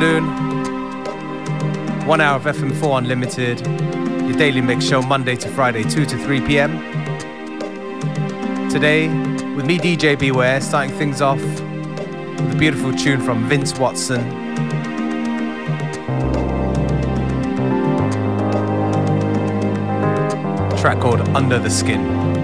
afternoon. One hour of FM4 Unlimited, your daily mix show Monday to Friday, 2 to 3 p.m. Today, with me, DJ Beware, starting things off with a beautiful tune from Vince Watson. track called Under the Skin.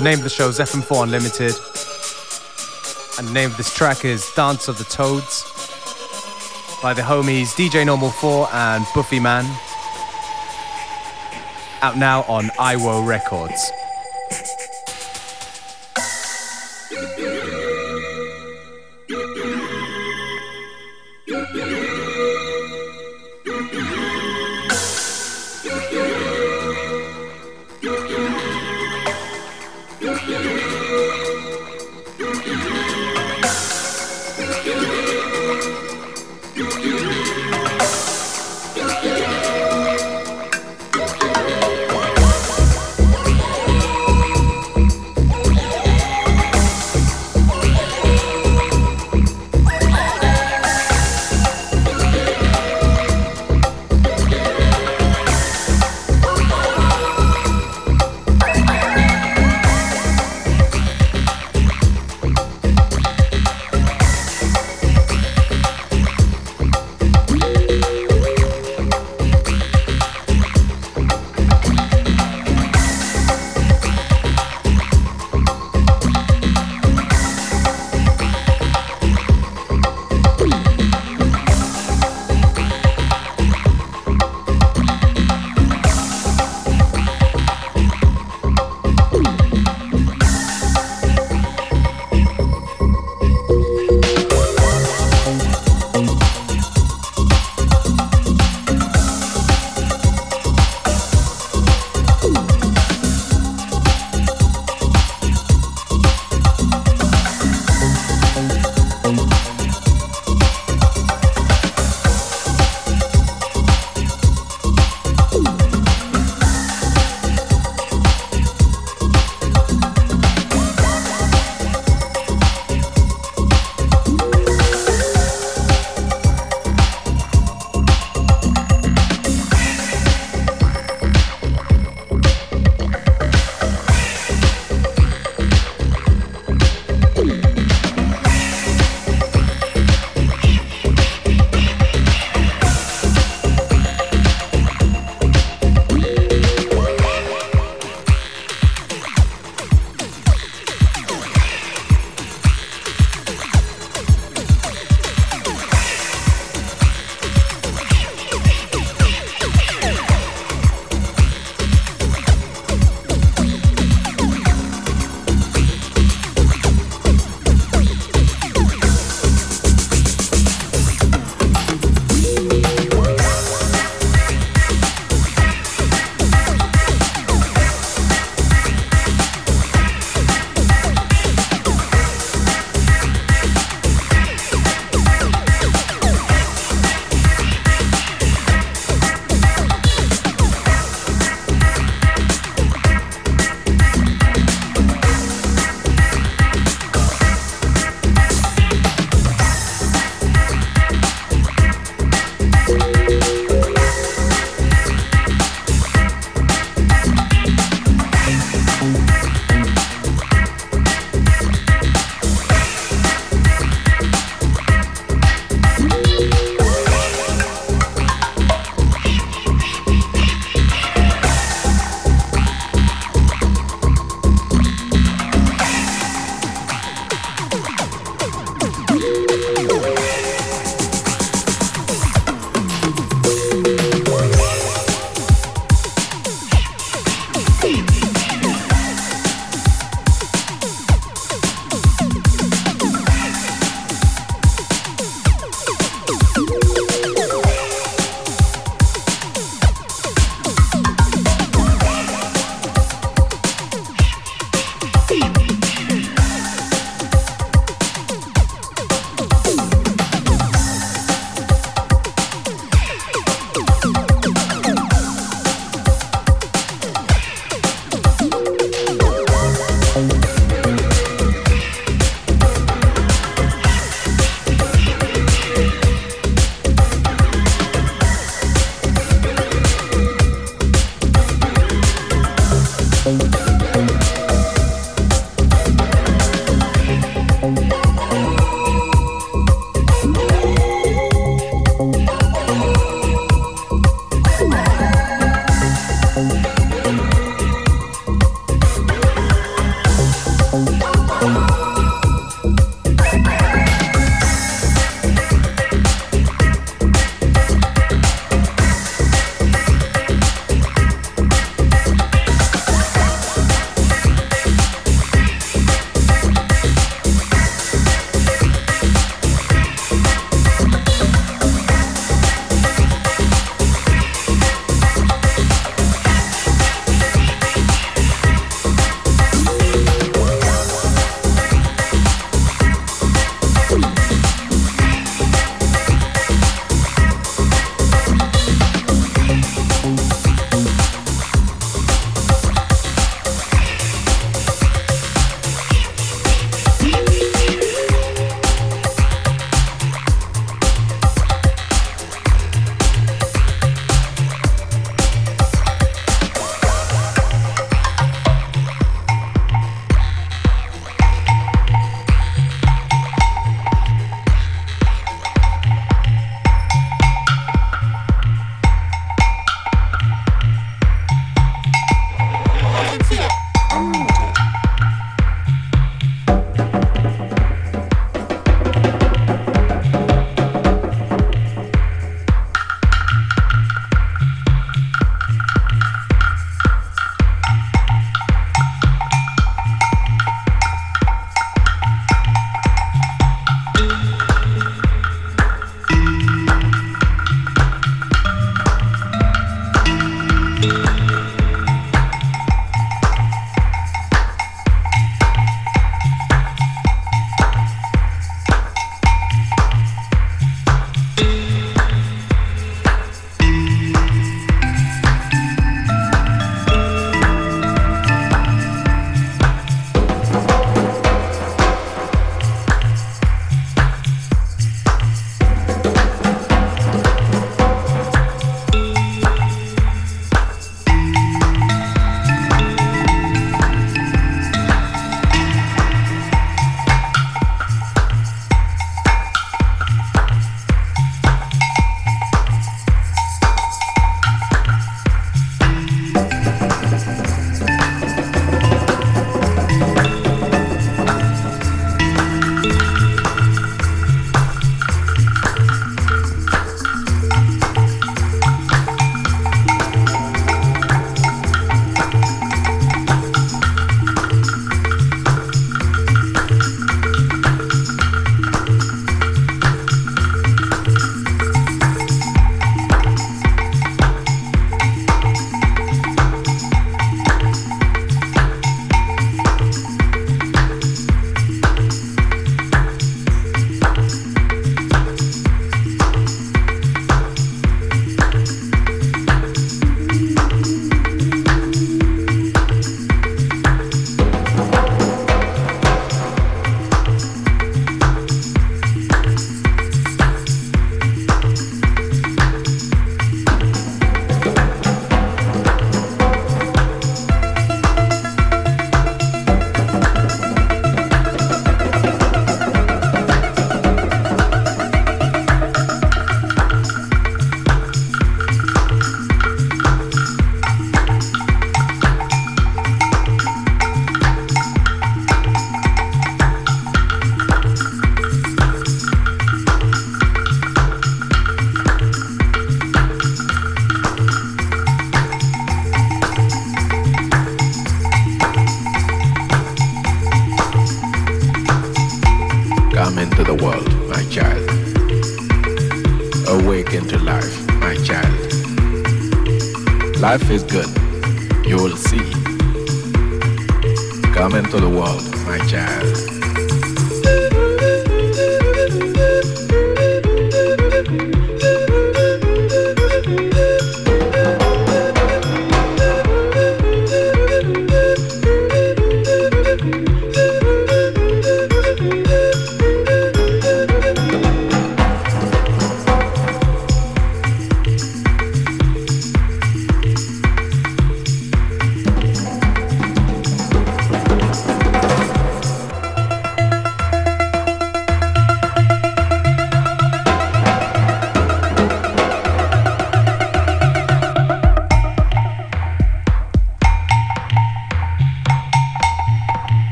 The name of the show is FM4 Unlimited. And the name of this track is Dance of the Toads by the homies DJ Normal 4 and Buffiman. Out now on IWO Records.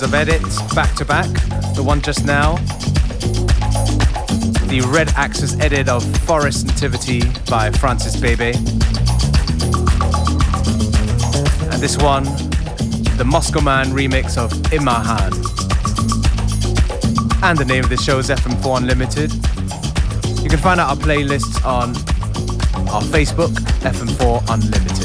Of edits back to back. The one just now, the Red Axes edit of Forest Nativity by Francis Bebey. And this one, the Moscoman remix of Imarhan. And the name of the show is FM4 Unlimited. You can find out our playlists on our Facebook, FM4 Unlimited.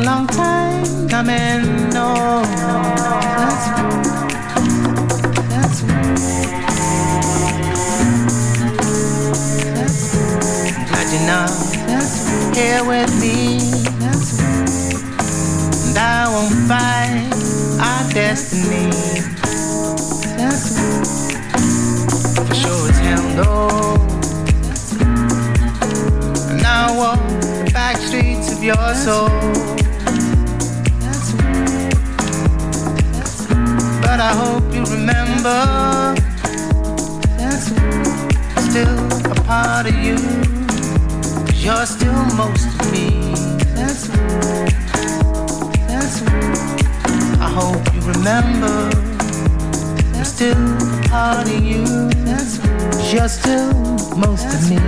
A long time coming. No, that's that's that's glad you're not here with me. That's and I won't fight our destiny. That's for sure it's hell no. And I walk the back streets of your soul. You remember still a part of you. Cause you're still most of me. That's that's I hope you remember I'm still a part of you. That's you're still most of me.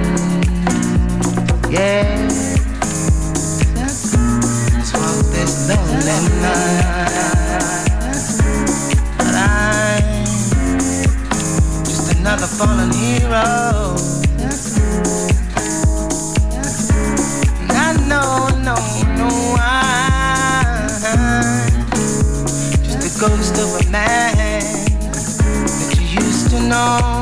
Yeah. Let's walk this lonely night. Another fallen hero. And I know, no, no, I'm just a ghost of a man that you used to know.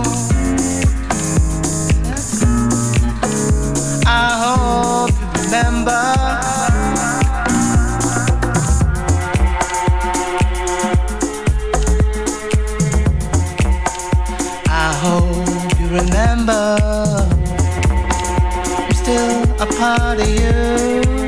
Part of you.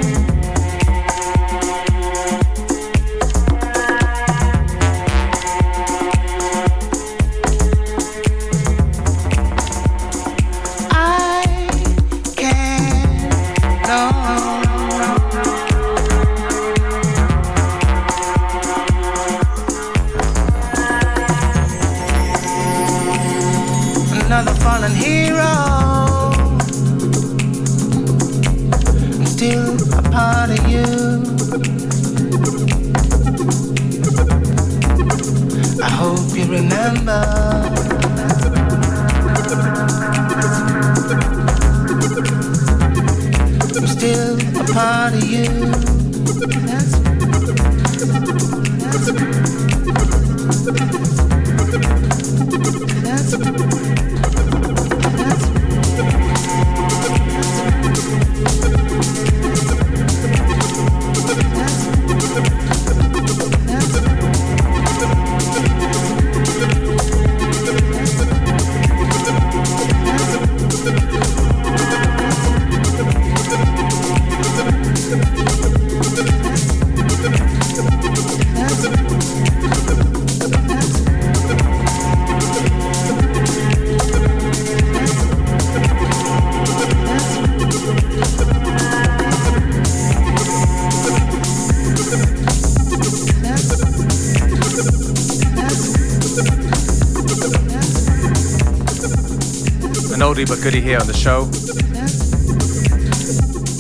Goodie here on the show.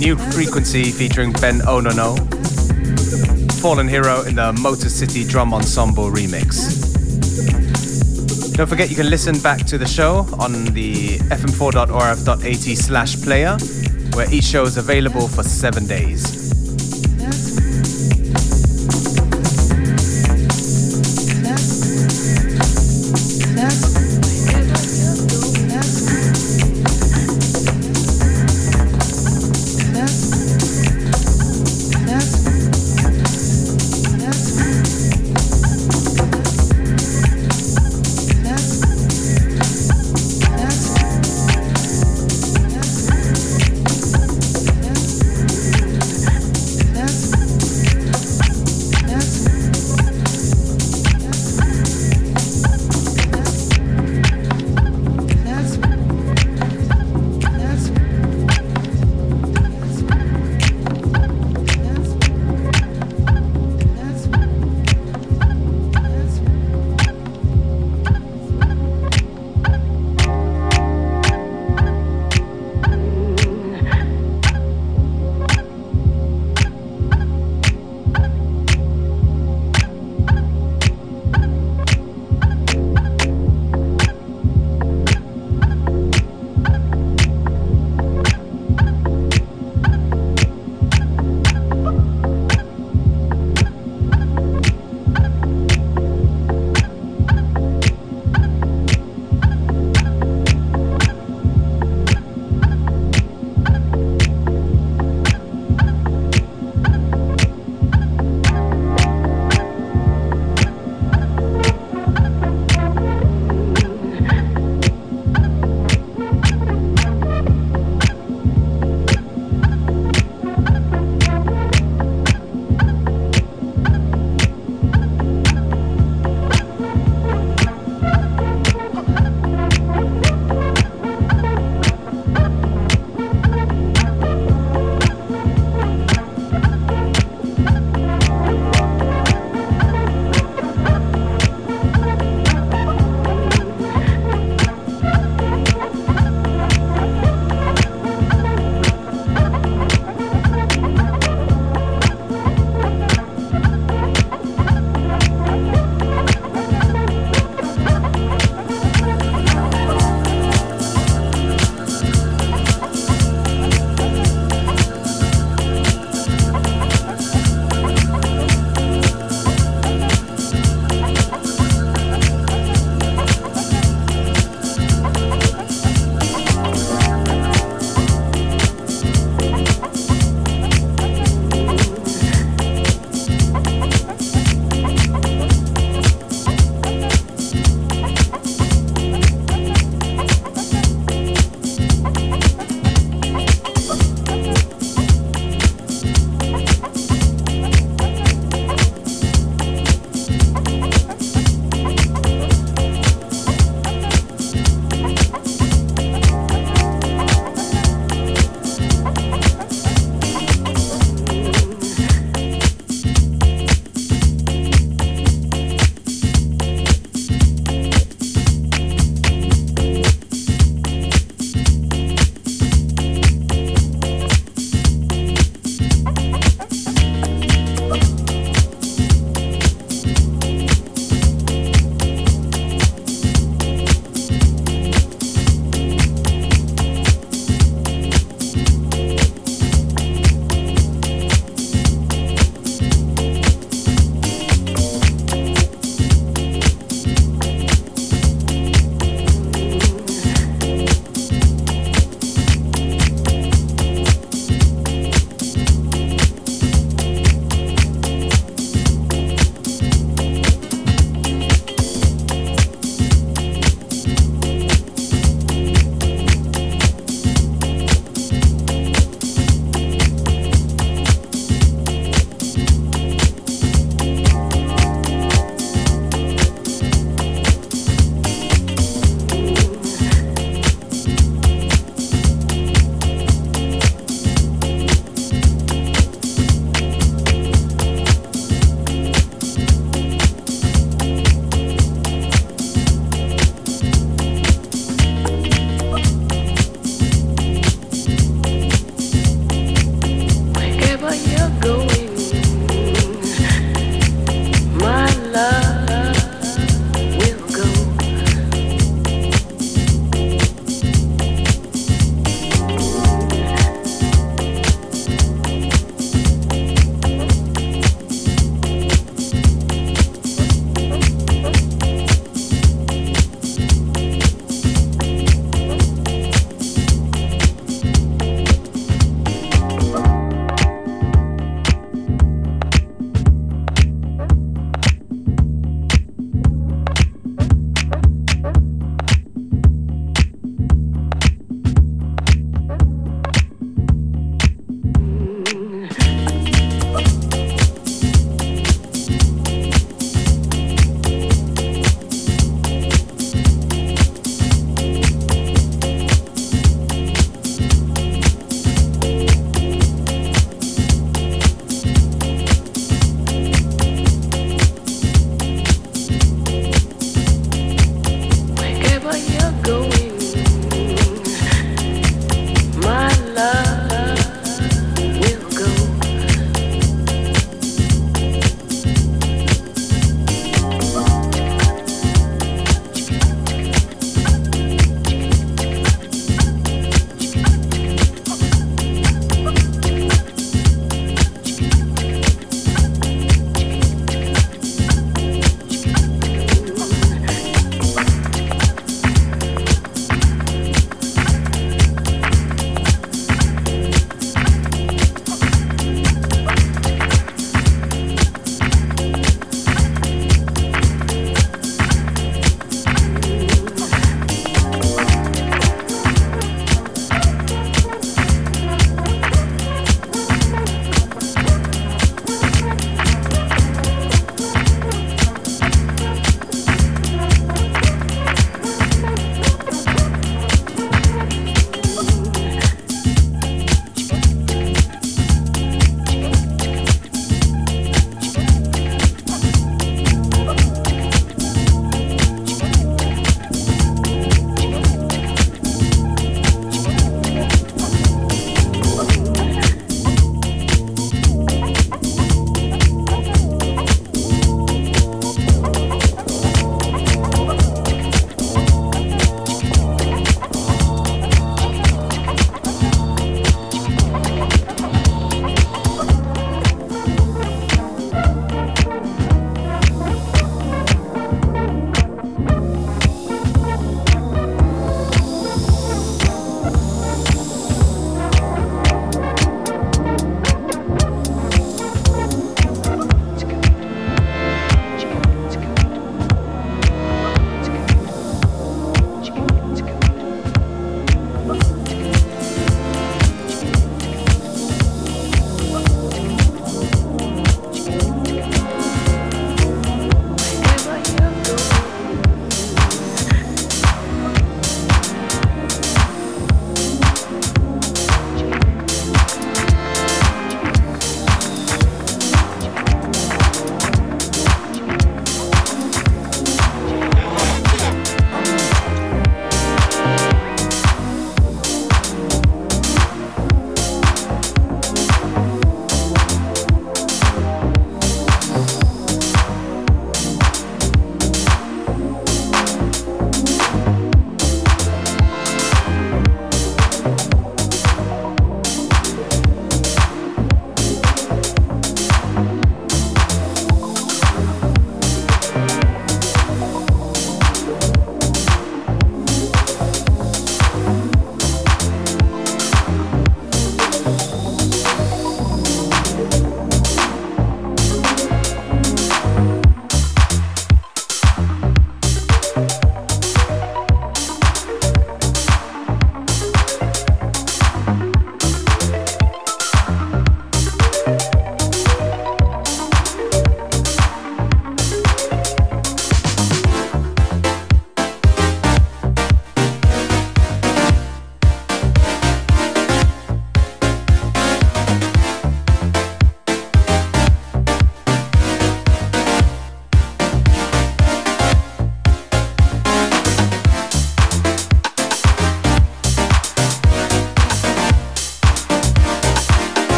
New Frequency featuring Ben Onono. Fallen Hero in the Motor City Drum Ensemble remix. Don't forget you can listen back to the show on the fm4.orf.at slash player, where each show is available for seven days.